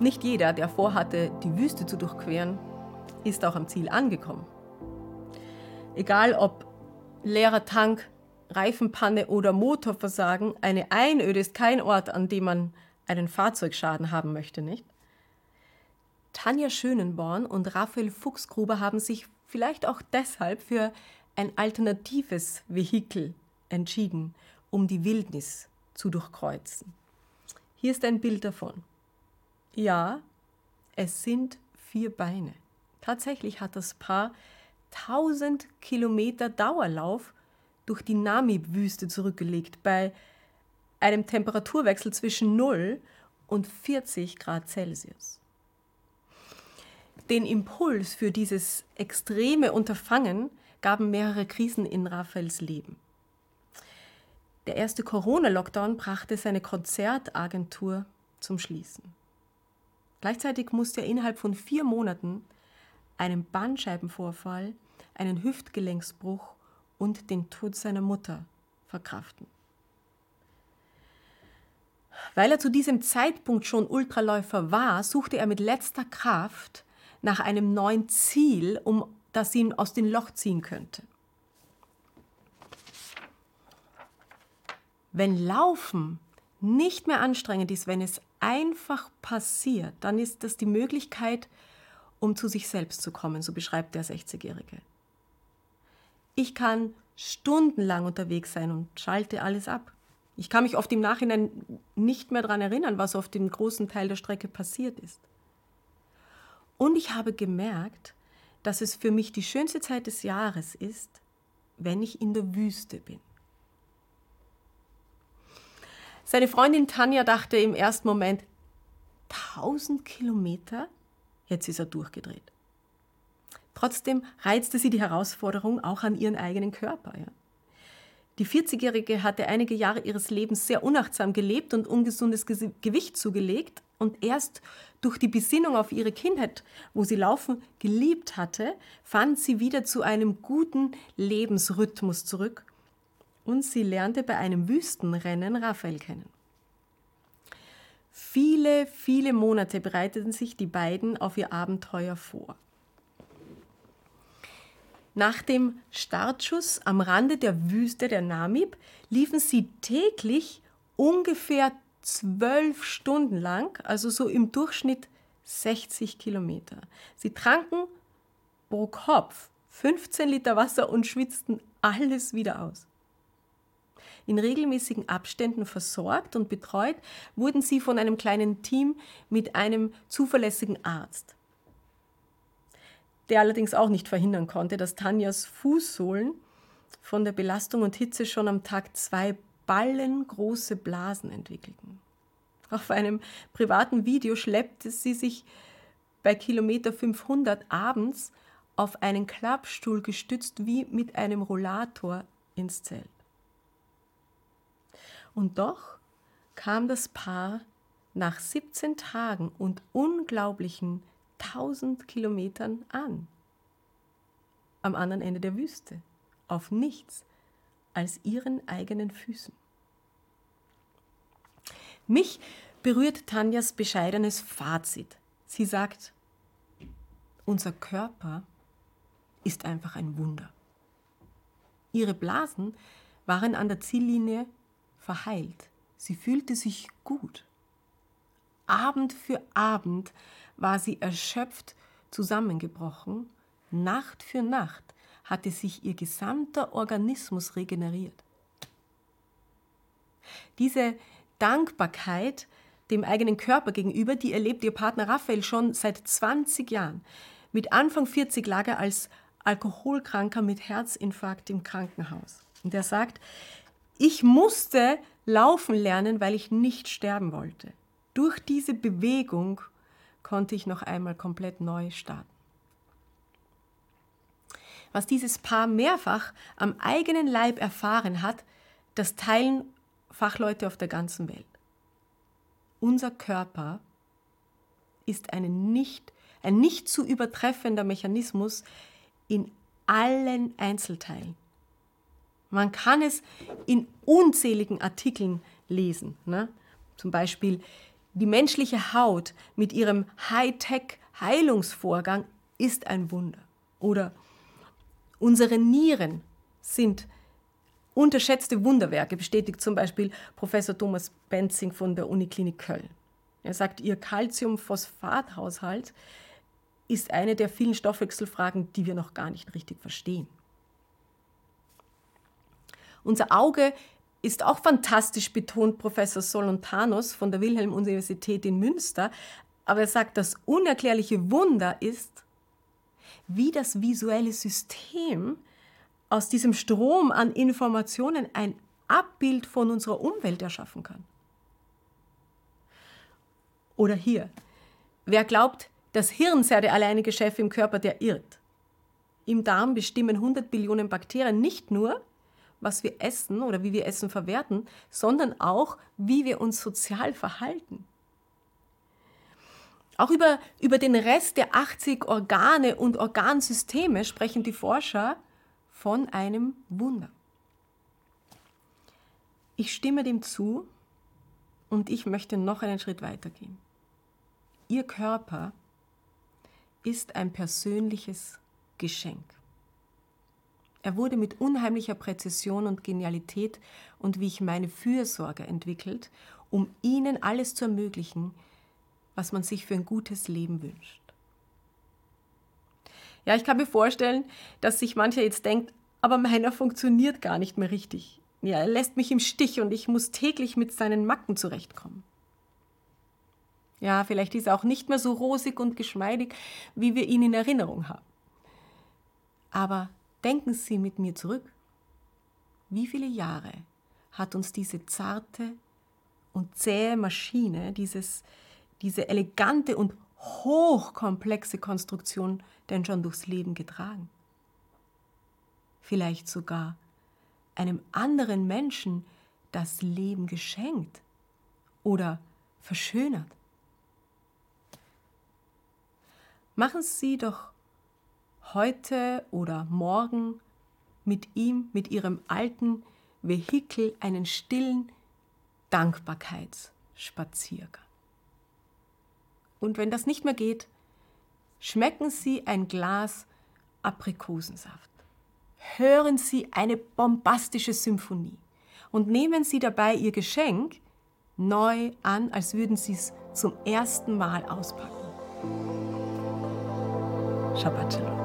Nicht jeder, der vorhatte, die Wüste zu durchqueren, ist auch am Ziel angekommen. Egal ob leerer Tank, Reifenpanne oder Motorversagen, eine Einöde ist kein Ort, an dem man einen Fahrzeugschaden haben möchte, nicht? Tanja Schönenborn und Raphael Fuchsgruber haben sich vielleicht auch deshalb für ein alternatives Vehikel entschieden, um die Wildnis zu durchkreuzen. Hier ist ein Bild davon. Ja, es sind vier Beine. Tatsächlich hat das Paar 1000 Kilometer Dauerlauf durch die Namib-Wüste zurückgelegt, bei einem Temperaturwechsel zwischen 0 und 40 Grad Celsius. Den Impuls für dieses extreme Unterfangen gaben mehrere Krisen in Raphaels Leben. Der erste Corona-Lockdown brachte seine Konzertagentur zum Schließen. Gleichzeitig musste er innerhalb von vier Monaten einen Bandscheibenvorfall, einen Hüftgelenksbruch und den Tod seiner Mutter verkraften. Weil er zu diesem Zeitpunkt schon Ultraläufer war, suchte er mit letzter Kraft nach einem neuen Ziel, um das ihn aus dem Loch ziehen könnte. Wenn Laufen nicht mehr anstrengend ist, wenn es einfach passiert, dann ist das die Möglichkeit, um zu sich selbst zu kommen, so beschreibt der 60-Jährige. Ich kann stundenlang unterwegs sein und schalte alles ab. Ich kann mich oft im Nachhinein nicht mehr daran erinnern, was auf dem großen Teil der Strecke passiert ist. Und ich habe gemerkt, dass es für mich die schönste Zeit des Jahres ist, wenn ich in der Wüste bin. Seine Freundin Tanja dachte im ersten Moment, 1000 Kilometer? Jetzt ist er durchgedreht. Trotzdem reizte sie die Herausforderung auch an ihren eigenen Körper. Ja. Die 40-Jährige hatte einige Jahre ihres Lebens sehr unachtsam gelebt und ungesundes Gewicht zugelegt. Und erst durch die Besinnung auf ihre Kindheit, wo sie Laufen geliebt hatte, fand sie wieder zu einem guten Lebensrhythmus zurück. Und sie lernte bei einem Wüstenrennen Raphael kennen. Viele, viele Monate bereiteten sich die beiden auf ihr Abenteuer vor. Nach dem Startschuss am Rande der Wüste der Namib liefen sie täglich ungefähr zwölf Stunden lang, also so im Durchschnitt 60 Kilometer. Sie tranken pro Kopf 15 Liter Wasser und schwitzten alles wieder aus. In regelmäßigen Abständen versorgt und betreut wurden sie von einem kleinen Team mit einem zuverlässigen Arzt der allerdings auch nicht verhindern konnte, dass Tanjas Fußsohlen von der Belastung und Hitze schon am Tag zwei ballengroße Blasen entwickelten. Auf einem privaten Video schleppte sie sich bei Kilometer 500 abends auf einen Klappstuhl gestützt wie mit einem Rollator ins Zelt. Und doch kam das Paar nach 17 Tagen und unglaublichen 1000 Kilometern an. Am anderen Ende der Wüste. Auf nichts als ihren eigenen Füßen. Mich berührt Tanjas bescheidenes Fazit. Sie sagt, unser Körper ist einfach ein Wunder. Ihre Blasen waren an der Ziellinie verheilt. Sie fühlte sich gut. Abend für Abend war sie erschöpft zusammengebrochen. Nacht für Nacht hatte sich ihr gesamter Organismus regeneriert. Diese Dankbarkeit dem eigenen Körper gegenüber, die erlebt ihr Partner Raphael schon seit 20 Jahren. Mit Anfang 40 lag er als Alkoholkranker mit Herzinfarkt im Krankenhaus. Und er sagt, ich musste laufen lernen, weil ich nicht sterben wollte. Durch diese Bewegung konnte ich noch einmal komplett neu starten. Was dieses Paar mehrfach am eigenen Leib erfahren hat, das teilen Fachleute auf der ganzen Welt. Unser Körper ist ein nicht, ein nicht zu übertreffender Mechanismus in allen Einzelteilen. Man kann es in unzähligen Artikeln lesen. Ne? Zum Beispiel Die menschliche Haut mit ihrem Hightech-Heilungsvorgang ist ein Wunder. Oder unsere Nieren sind unterschätzte Wunderwerke, bestätigt zum Beispiel Professor Thomas Benzing von der Uniklinik Köln. Er sagt, ihr Calcium-Phosphat-Haushalt ist eine der vielen Stoffwechselfragen, die wir noch gar nicht richtig verstehen. Unser Auge ist auch fantastisch, betont Professor Solontanos von der Wilhelm-Universität in Münster. Aber er sagt, das unerklärliche Wunder ist, wie das visuelle System aus diesem Strom an Informationen ein Abbild von unserer Umwelt erschaffen kann. Oder hier, wer glaubt, das Hirn sei der alleinige Chef im Körper, der irrt. Im Darm bestimmen 100 Billionen Bakterien nicht nur, was wir essen oder wie wir Essen verwerten, sondern auch, wie wir uns sozial verhalten. Auch über, über den Rest der 80 Organe und Organsysteme sprechen die Forscher von einem Wunder. Ich stimme dem zu und ich möchte noch einen Schritt weitergehen. Ihr Körper ist ein persönliches Geschenk. Er wurde mit unheimlicher Präzision und Genialität und wie ich meine Fürsorge entwickelt, um Ihnen alles zu ermöglichen, was man sich für ein gutes Leben wünscht. Ja, ich kann mir vorstellen, dass sich mancher jetzt denkt, aber meiner funktioniert gar nicht mehr richtig. Ja, er lässt mich im Stich und ich muss täglich mit seinen Macken zurechtkommen. Ja, vielleicht ist er auch nicht mehr so rosig und geschmeidig, wie wir ihn in Erinnerung haben. Aber Denken Sie mit mir zurück. Wie viele Jahre hat uns diese zarte und zähe Maschine, dieses, diese elegante und hochkomplexe Konstruktion denn schon durchs Leben getragen? Vielleicht sogar einem anderen Menschen das Leben geschenkt oder verschönert. Machen Sie doch heute oder morgen mit ihm, mit ihrem alten Vehikel einen stillen Dankbarkeitsspaziergang. Und wenn das nicht mehr geht, schmecken Sie ein Glas Aprikosensaft. Hören Sie eine bombastische Symphonie und nehmen Sie dabei Ihr Geschenk neu an, als würden Sie es zum ersten Mal auspacken. Shabbat Shalom.